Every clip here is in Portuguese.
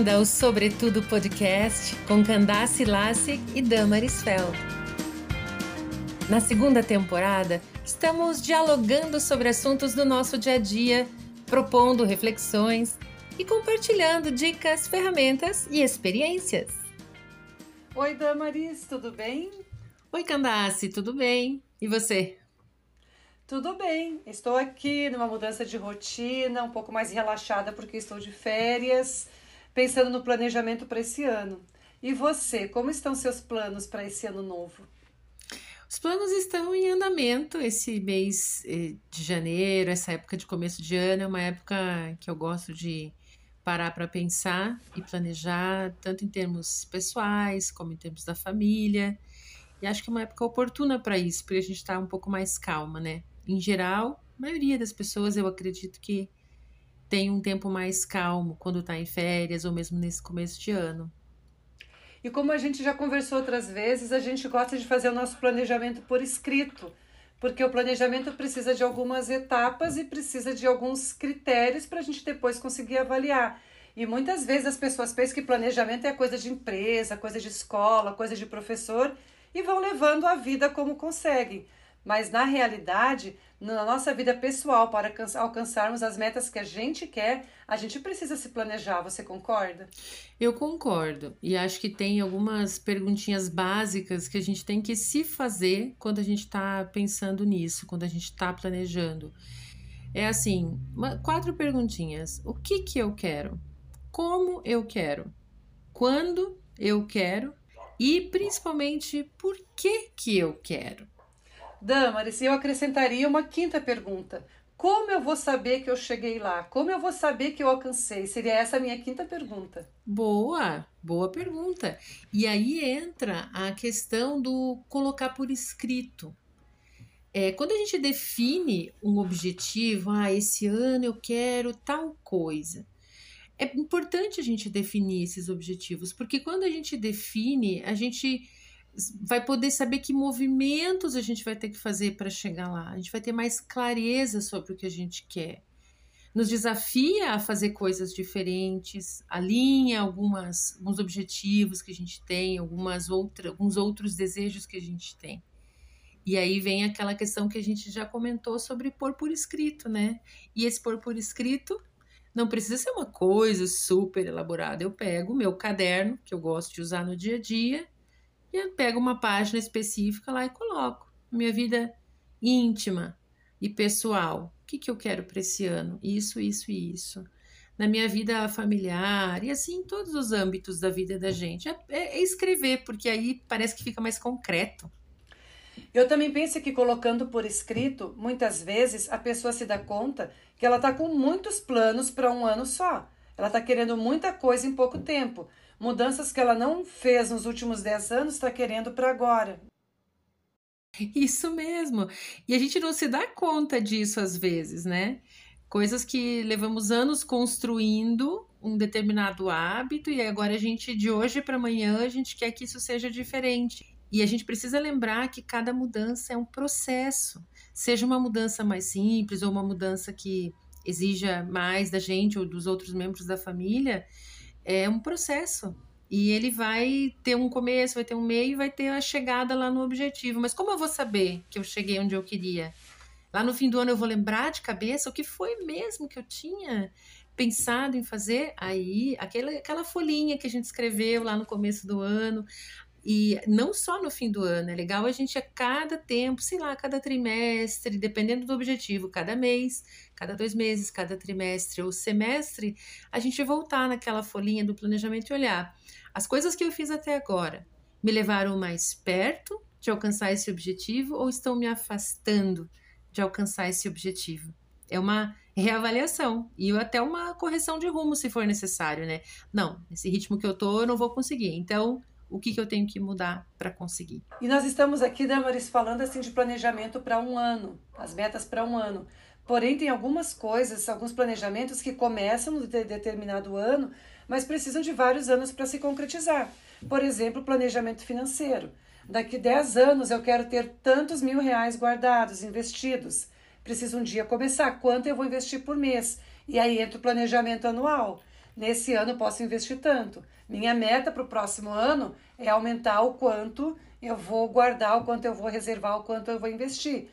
Bem-vinda ao Sobretudo Podcast com Candace Lassig e Damaris Feld. Na segunda temporada, estamos dialogando sobre assuntos do nosso dia a dia, propondo reflexões e compartilhando dicas, ferramentas e experiências. Oi, Damaris, tudo bem? Oi, Candace, tudo bem? E você? Tudo bem, estou aqui numa mudança de rotina, um pouco mais relaxada porque estou de férias, pensando no planejamento para esse ano. E você, como estão seus planos para esse ano novo? Os planos estão em andamento. Esse mês eh, de janeiro, essa época de começo de ano, é uma época que eu gosto de parar para pensar e planejar, tanto em termos pessoais como em termos da família. E acho que é uma época oportuna para isso, porque a gente está um pouco mais calma, né? em geral, a maioria das pessoas eu acredito que tem um tempo mais calmo quando está em férias ou mesmo nesse começo de ano. E como a gente já conversou outras vezes, a gente gosta de fazer o nosso planejamento por escrito, porque o planejamento precisa de algumas etapas e precisa de alguns critérios para a gente depois conseguir avaliar. E muitas vezes as pessoas pensam que planejamento é coisa de empresa, coisa de escola, coisa de professor e vão levando a vida como conseguem. Mas na realidade, na nossa vida pessoal, para alcançarmos as metas que a gente quer, a gente precisa se planejar. Você concorda? Eu concordo. E acho que tem algumas perguntinhas básicas que a gente tem que se fazer quando a gente está pensando nisso, quando a gente está planejando. É assim, uma, quatro perguntinhas. O que que eu quero? Como eu quero? Quando eu quero? E principalmente, por que que eu quero? Damaris, eu acrescentaria uma quinta pergunta. Como eu vou saber que eu cheguei lá? Como eu vou saber que eu alcancei? Seria essa a minha quinta pergunta. Boa, boa pergunta. E aí entra a questão do colocar por escrito. É, quando a gente define um objetivo, ah, esse ano eu quero tal coisa. É importante a gente definir esses objetivos, porque quando a gente define, a gente vai poder saber que movimentos a gente vai ter que fazer para chegar lá. A gente vai ter mais clareza sobre o que a gente quer. Nos desafia a fazer coisas diferentes, alinha algumas, alguns objetivos que a gente tem, algumas outra, alguns outros desejos que a gente tem. E aí vem aquela questão que a gente já comentou sobre pôr por escrito, né? E esse pôr por escrito não precisa ser uma coisa super elaborada. Eu pego o meu caderno, que eu gosto de usar no dia a dia, e eu pego uma página específica lá e coloco. Minha vida íntima e pessoal. O que, que eu quero para esse ano? Isso, isso e isso. Na minha vida familiar e assim em todos os âmbitos da vida da gente. É, é, é escrever, porque aí parece que fica mais concreto. Eu também penso que colocando por escrito, muitas vezes a pessoa se dá conta que ela está com muitos planos para um ano só. Ela está querendo muita coisa em pouco tempo. Mudanças que ela não fez nos últimos 10 anos, está querendo para agora. Isso mesmo. E a gente não se dá conta disso às vezes, né? Coisas que levamos anos construindo um determinado hábito e agora a gente, de hoje para amanhã, a gente quer que isso seja diferente. E a gente precisa lembrar que cada mudança é um processo. Seja uma mudança mais simples ou uma mudança que exija mais da gente ou dos outros membros da família, é um processo. E ele vai ter um começo, vai ter um meio, vai ter a chegada lá no objetivo. Mas como eu vou saber que eu cheguei onde eu queria? Lá no fim do ano eu vou lembrar de cabeça o que foi mesmo que eu tinha pensado em fazer. Aí, aquela, aquela folhinha que a gente escreveu lá no começo do ano. E não só no fim do ano, é legal a gente a cada tempo, sei lá, cada trimestre, dependendo do objetivo, cada mês, cada dois meses, cada trimestre ou semestre, a gente voltar naquela folhinha do planejamento e olhar. As coisas que eu fiz até agora me levaram mais perto de alcançar esse objetivo ou estão me afastando de alcançar esse objetivo? É uma reavaliação e até uma correção de rumo se for necessário, né? Não, esse ritmo que eu tô, eu não vou conseguir. Então, o que, que eu tenho que mudar para conseguir. E nós estamos aqui, Damaris, falando assim de planejamento para um ano, as metas para um ano. Porém, tem algumas coisas, alguns planejamentos que começam no de determinado ano, mas precisam de vários anos para se concretizar. Por exemplo, planejamento financeiro. Daqui 10 anos eu quero ter tantos mil reais guardados, investidos. Preciso um dia começar. Quanto eu vou investir por mês? E aí entra o planejamento anual. Nesse ano posso investir tanto. Minha meta para o próximo ano é aumentar o quanto eu vou guardar, o quanto eu vou reservar, o quanto eu vou investir.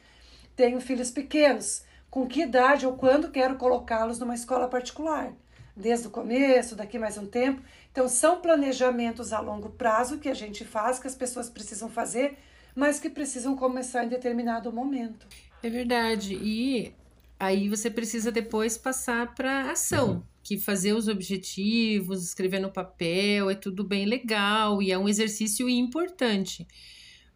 Tenho filhos pequenos. Com que idade ou quando quero colocá-los numa escola particular? Desde o começo, daqui mais um tempo. Então, são planejamentos a longo prazo que a gente faz, que as pessoas precisam fazer, mas que precisam começar em determinado momento. É verdade. E aí você precisa depois passar para ação, que fazer os objetivos, escrever no papel, é tudo bem legal e é um exercício importante.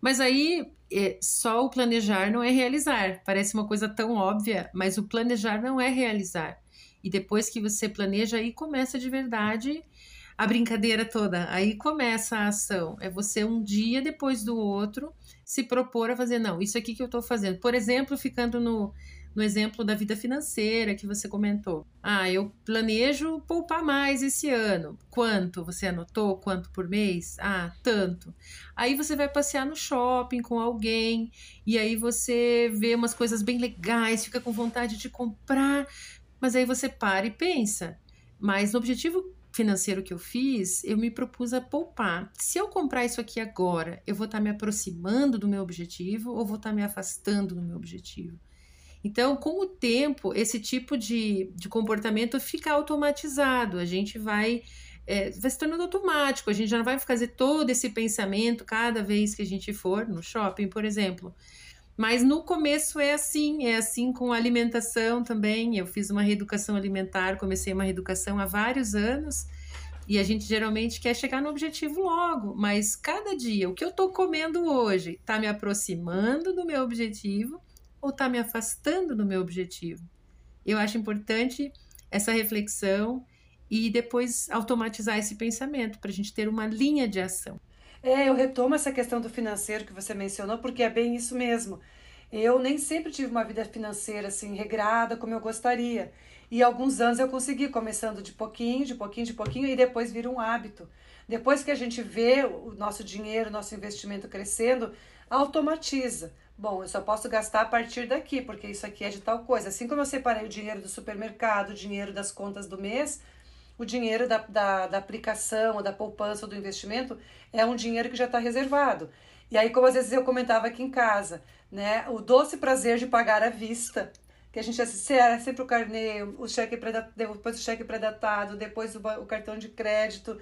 Mas aí é, só o planejar não é realizar. Parece uma coisa tão óbvia, mas o planejar não é realizar. E depois que você planeja, aí começa de verdade a brincadeira toda. Aí começa a ação. É você um dia depois do outro se propor a fazer, não, isso aqui que eu estou fazendo. Por exemplo, ficando no, no exemplo da vida financeira que você comentou. Ah, eu planejo poupar mais esse ano. Quanto? Você anotou? Quanto por mês? Ah, tanto. Aí você vai passear no shopping com alguém e aí você vê umas coisas bem legais, fica com vontade de comprar, mas aí você para e pensa. Mas no objetivo financeiro que eu fiz, eu me propus a poupar. Se eu comprar isso aqui agora, eu vou estar me aproximando do meu objetivo ou vou estar me afastando do meu objetivo? Então, com o tempo, esse tipo de, de comportamento fica automatizado. A gente vai, é, vai se tornando automático. A gente já não vai fazer todo esse pensamento cada vez que a gente for no shopping, por exemplo. Mas no começo é assim, é assim com a alimentação também. Eu fiz uma reeducação alimentar, comecei uma reeducação há vários anos. E a gente geralmente quer chegar no objetivo logo, mas cada dia, o que eu estou comendo hoje está me aproximando do meu objetivo ou está me afastando do meu objetivo? Eu acho importante essa reflexão e depois automatizar esse pensamento para a gente ter uma linha de ação. É, eu retomo essa questão do financeiro que você mencionou, porque é bem isso mesmo. Eu nem sempre tive uma vida financeira assim regrada como eu gostaria. E alguns anos eu consegui, começando de pouquinho, de pouquinho, de pouquinho, e depois vira um hábito. Depois que a gente vê o nosso dinheiro, o nosso investimento crescendo, automatiza. Bom, eu só posso gastar a partir daqui, porque isso aqui é de tal coisa. Assim como eu separei o dinheiro do supermercado, o dinheiro das contas do mês, o dinheiro da, da, da aplicação, da poupança, ou do investimento, é um dinheiro que já está reservado. E aí, como às vezes eu comentava aqui em casa, né, o doce prazer de pagar à vista, que a gente assistia sempre o carnê, o cheque depois o cheque predatado, depois o cartão de crédito.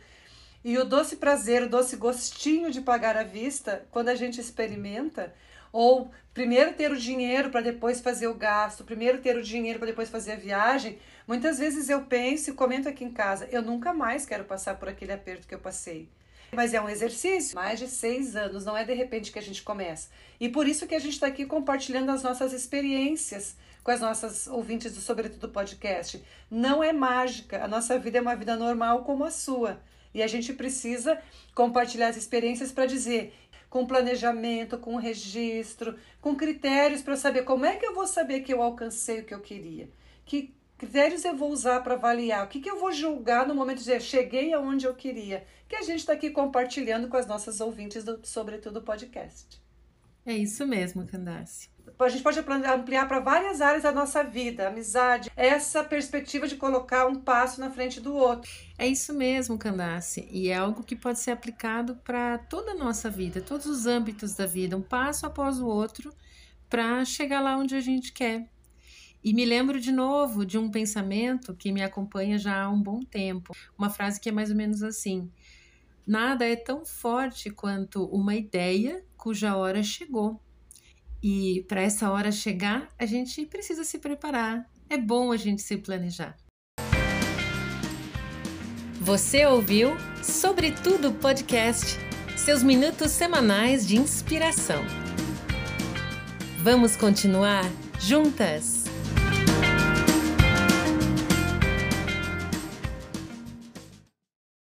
E o doce prazer, o doce gostinho de pagar à vista, quando a gente experimenta, ou primeiro ter o dinheiro para depois fazer o gasto, primeiro ter o dinheiro para depois fazer a viagem. Muitas vezes eu penso e comento aqui em casa, eu nunca mais quero passar por aquele aperto que eu passei. Mas é um exercício, mais de seis anos, não é de repente que a gente começa. E por isso que a gente está aqui compartilhando as nossas experiências com as nossas ouvintes do Sobretudo Podcast. Não é mágica, a nossa vida é uma vida normal como a sua. E a gente precisa compartilhar as experiências para dizer: com planejamento, com registro, com critérios para saber como é que eu vou saber que eu alcancei o que eu queria. Que critérios eu vou usar para avaliar? O que, que eu vou julgar no momento de dizer cheguei aonde eu queria? Que a gente está aqui compartilhando com as nossas ouvintes do Sobretudo Podcast. É isso mesmo, Candace a gente pode ampliar para várias áreas da nossa vida, amizade, essa perspectiva de colocar um passo na frente do outro. É isso mesmo, Candace, e é algo que pode ser aplicado para toda a nossa vida, todos os âmbitos da vida, um passo após o outro, para chegar lá onde a gente quer. E me lembro de novo de um pensamento que me acompanha já há um bom tempo, uma frase que é mais ou menos assim: Nada é tão forte quanto uma ideia cuja hora chegou. E para essa hora chegar, a gente precisa se preparar. É bom a gente se planejar. Você ouviu Sobretudo Podcast seus minutos semanais de inspiração. Vamos continuar juntas?